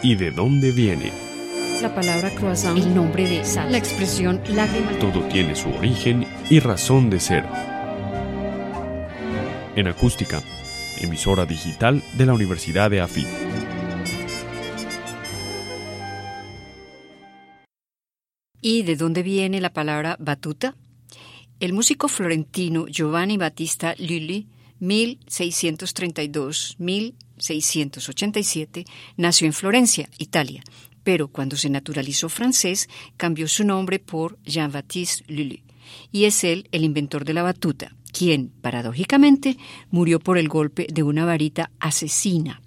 ¿Y de dónde viene? La palabra croissant, el nombre de sal, la expresión lágrima. Todo tiene su origen y razón de ser. En acústica, emisora digital de la Universidad de AFIT. ¿Y de dónde viene la palabra batuta? El músico florentino Giovanni Battista Lully, 1632-1687, nació en Florencia, Italia, pero cuando se naturalizó francés cambió su nombre por Jean-Baptiste Lully, y es él el inventor de la batuta, quien, paradójicamente, murió por el golpe de una varita asesina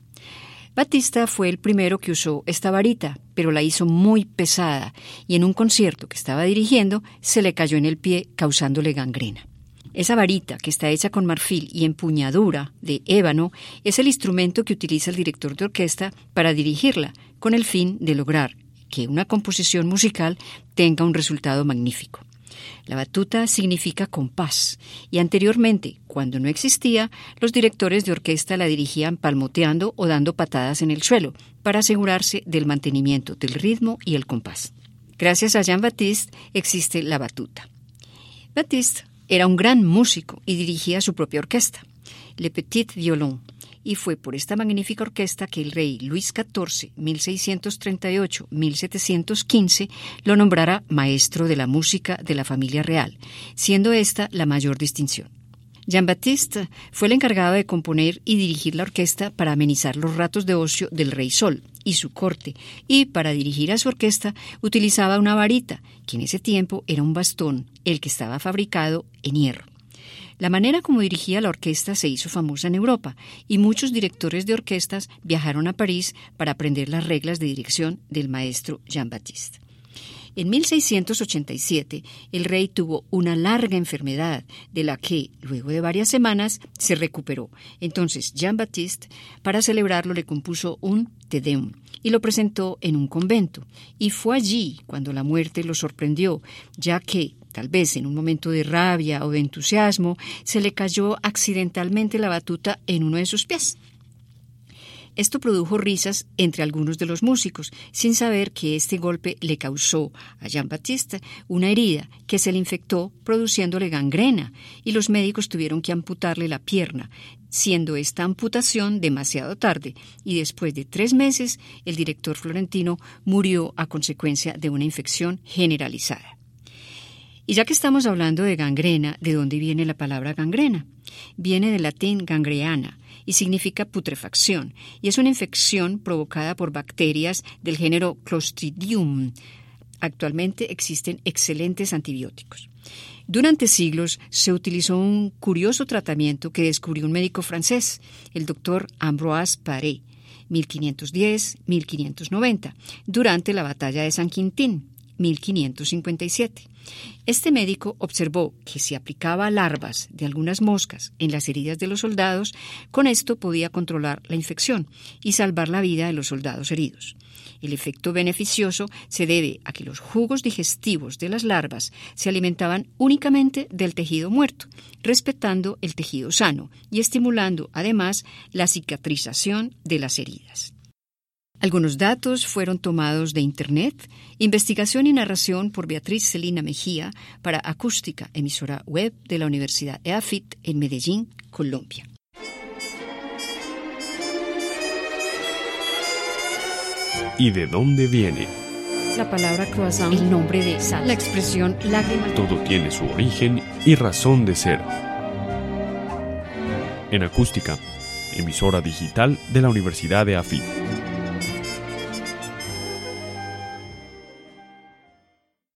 Batista fue el primero que usó esta varita, pero la hizo muy pesada y en un concierto que estaba dirigiendo se le cayó en el pie causándole gangrena. Esa varita, que está hecha con marfil y empuñadura de ébano, es el instrumento que utiliza el director de orquesta para dirigirla, con el fin de lograr que una composición musical tenga un resultado magnífico. La batuta significa compás y anteriormente, cuando no existía, los directores de orquesta la dirigían palmoteando o dando patadas en el suelo para asegurarse del mantenimiento del ritmo y el compás. Gracias a Jean-Baptiste existe la batuta. Baptiste era un gran músico y dirigía su propia orquesta, Le Petit Violon, y fue por esta magnífica orquesta que el rey Luis XIV, 1638-1715, lo nombrara maestro de la música de la familia real, siendo esta la mayor distinción. Jean-Baptiste fue el encargado de componer y dirigir la orquesta para amenizar los ratos de ocio del Rey Sol y su corte, y para dirigir a su orquesta utilizaba una varita, que en ese tiempo era un bastón, el que estaba fabricado en hierro. La manera como dirigía la orquesta se hizo famosa en Europa y muchos directores de orquestas viajaron a París para aprender las reglas de dirección del maestro Jean-Baptiste. En 1687, el rey tuvo una larga enfermedad, de la que, luego de varias semanas, se recuperó. Entonces, Jean-Baptiste, para celebrarlo, le compuso un Te Deum y lo presentó en un convento. Y fue allí cuando la muerte lo sorprendió, ya que, tal vez en un momento de rabia o de entusiasmo, se le cayó accidentalmente la batuta en uno de sus pies. Esto produjo risas entre algunos de los músicos, sin saber que este golpe le causó a Jean-Baptiste una herida que se le infectó produciéndole gangrena y los médicos tuvieron que amputarle la pierna, siendo esta amputación demasiado tarde y después de tres meses el director florentino murió a consecuencia de una infección generalizada. Y ya que estamos hablando de gangrena, ¿de dónde viene la palabra gangrena? Viene del latín gangreana y significa putrefacción, y es una infección provocada por bacterias del género Clostridium. Actualmente existen excelentes antibióticos. Durante siglos se utilizó un curioso tratamiento que descubrió un médico francés, el doctor Ambroise Paré, 1510-1590, durante la batalla de San Quintín. 1557. Este médico observó que si aplicaba larvas de algunas moscas en las heridas de los soldados, con esto podía controlar la infección y salvar la vida de los soldados heridos. El efecto beneficioso se debe a que los jugos digestivos de las larvas se alimentaban únicamente del tejido muerto, respetando el tejido sano y estimulando además la cicatrización de las heridas. Algunos datos fueron tomados de Internet, investigación y narración por Beatriz Celina Mejía para Acústica, emisora web de la Universidad EAFIT en Medellín, Colombia. ¿Y de dónde viene? La palabra croissant, el nombre de sal, la expresión lágrima. Todo tiene su origen y razón de ser. En acústica, emisora digital de la Universidad de AFIT.